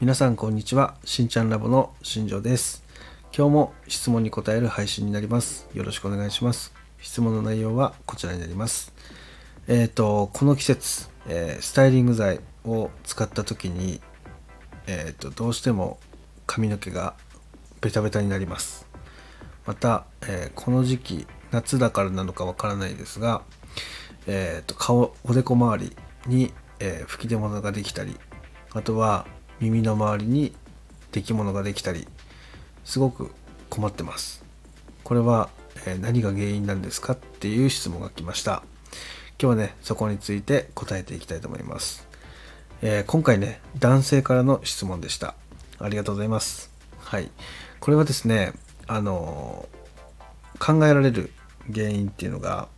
皆さんこんにちは。しんちゃんラボの新庄です。今日も質問に答える配信になります。よろしくお願いします。質問の内容はこちらになります。えっ、ー、とこの季節、えー、スタイリング剤を使った時にえっ、ー、とどうしても髪の毛がベタベタになります。また、えこの時期夏だからなのかわからないですがえーと、顔おでこ周りに、え、吹き出物ができたりあとは耳の周りに出来物ができたりすごく困ってます。これは、何が原因なんですかっていう質問が来ました。今日はねそこについて答えていきたいと思います、えー、今回ね男性からの質問でした。ありがとうございます。はい。これはですねあの考えられる原因っていうのが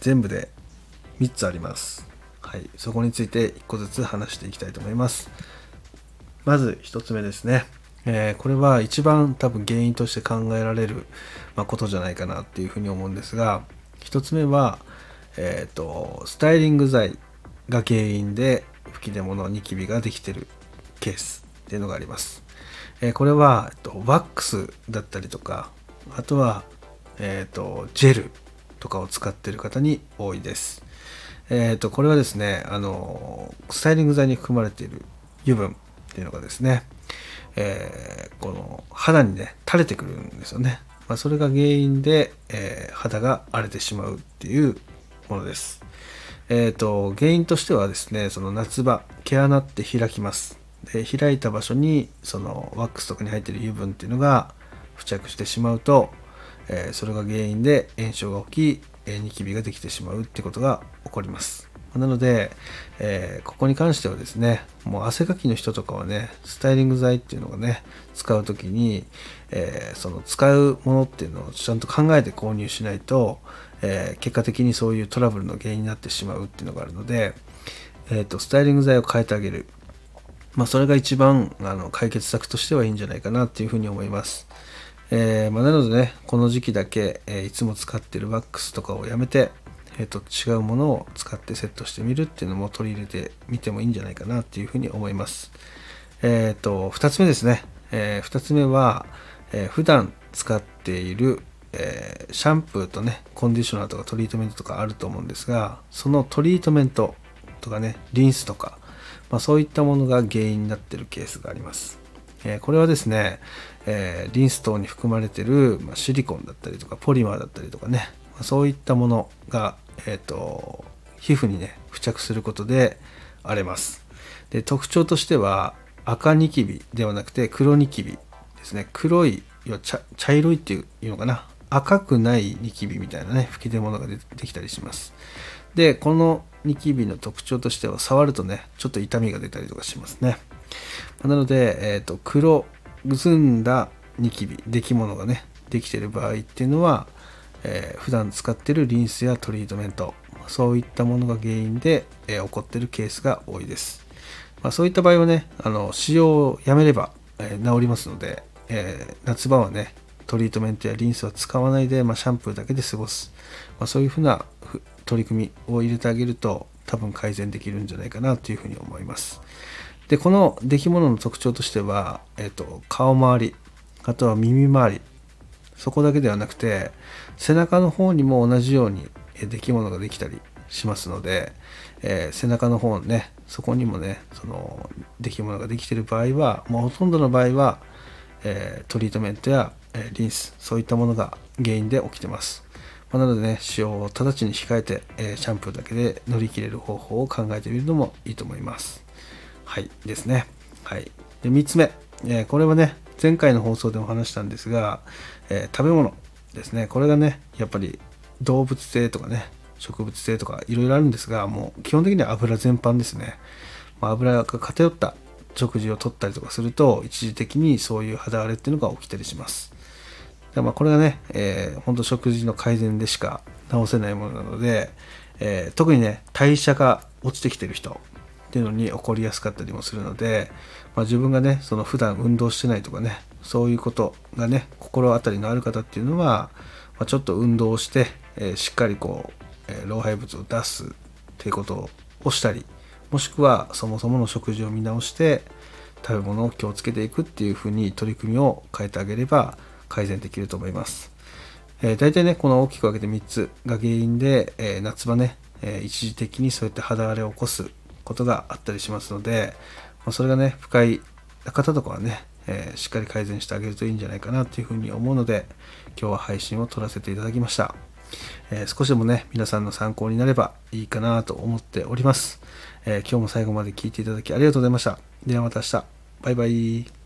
全部で3つあります。はい、そこについて1個ずつ話していきたいと思います。まず1つ目ですね。えー、これは一番多分原因として考えられる、まことじゃないかなっていうふうに思うんですが、1つ目は、えっ、ー、と、スタイリング剤が原因で吹き出物、ニキビができてるケースっていうのがあります。えー、これは、えっと、ワックスだったりとか、あとは、えっ、と、ジェルとかを使ってる方に多いです。えっ、と、これはですね、あの、スタイリング剤に含まれている油分っていうのがですね、えー、この肌にね、垂れてくるんですよね。まあ、それが原因で、えー、肌が荒れてしまうっていうものです。えっ、と、原因としてはですね、その夏場、毛穴って開きます。で、開いた場所に、そのワックスとかに入っている油分っていうのが付着してしまうと、えそれが原因で炎症が起き、えニキビができてしまうってことが起こります。なので、えー、ここに関してはですね、もう汗かきの人とかはね、スタイリング剤っていうのがね、使う時に、えー、その使うものっていうのをちゃんと考えて購入しないと、えー、結果的にそういうトラブルの原因になってしまうっていうのがあるので、えーと、スタイリング剤を変えてあげる。まあ、それが一番あの解決策としてはいいんじゃないかなっていうふうに思います。えー、まあ、なのでね、この時期だけ、えー、いつも使ってるワックスとかをやめて、えーと、違うものを使ってセットしてみるっていうのも取り入れてみてもいいんじゃないかなっていうふうに思います。えっ、ー、と、2つ目ですね。え2つ目は、え普段使っている、えシャンプーとね、コンディショナーとかトリートメントとかあると思うんですが、そのトリートメントとかね、リンスとか、まあ、そういったものが原因になってるケースがあります。えこれはですね、えリンス等に含まれてる、まシリコンだったりとかポリマーだったりとかね、そういったものが、えーと、皮膚にね付着することで荒れます。で特徴としては赤ニキビではなくて黒ニキビですね。黒い茶色いっていうのかな。赤くないニキビみたいなね吹き出物が出てきたりします。でこのニキビの特徴としては触るとねちょっと痛みが出たりとかしますね。なので、えーと、黒ずんだニキビ出来物がねできてる場合っていうのは、えー、普段使ってるリンスやトリートメントそういったものが原因で、えー、起こってるケースが多いです、まあ、そういった場合はねあの使用をやめれば、えー、治りますので、え夏場はねトリートメントやリンスは使わないで、まあ、シャンプーだけで過ごす、まあ、そういうふうな取り組みを入れてあげると多分改善できるんじゃないかなというふうに思います。でこの出来物の特徴としては、えーと、顔周りあとは耳周りそこだけではなくて背中の方にも同じように出来物ができたりしますので、えー、背中の方ねそこにもねその出来物ができている場合はもうほとんどの場合は、えー、トリートメントや、えー、リンスそういったものが原因で起きてます、まあ、なのでね使用を直ちに控えて、えシャンプーだけで乗り切れる方法を考えてみるのもいいと思います。はいですね。はい。で3つ目、えこれはね前回の放送でも話したんですが、え食べ物ですね。これがねやっぱり動物性とかね植物性とかいろいろあるんですがもう基本的には油全般ですね、まあ、油が偏った食事を取ったりとかすると一時的にそういう肌荒れっていうのが起きたりします。でまあこれがね、えー、本当食事の改善でしか治せないものなので、えー、特にね代謝が落ちてきてる人っていうのに起こりやすかったりもするので、まあ、自分がねその普段運動してないとかねそういうことがね心当たりのある方っていうのは、まあ、ちょっと運動をして、えー、しっかりこう、えー、老廃物を出すっていうことをしたりもしくはそもそもの食事を見直して食べ物を気をつけていくっていう風に取り組みを変えてあげれば改善できると思います。えー、大体ね、この大きく分けて3つが原因で、えー、夏場ね、えー、一時的にそういった肌荒れを起こすことがあったりしますので、ま、それがね、不快な方とかはね、えしっかり改善してあげるといいんじゃないかなというふうに思うので、今日は配信を撮らせていただきました。え少しでもね、皆さんの参考になればいいかなと思っております。え今日も最後まで聴いていただきありがとうございました。ではまた明日。バイバイ。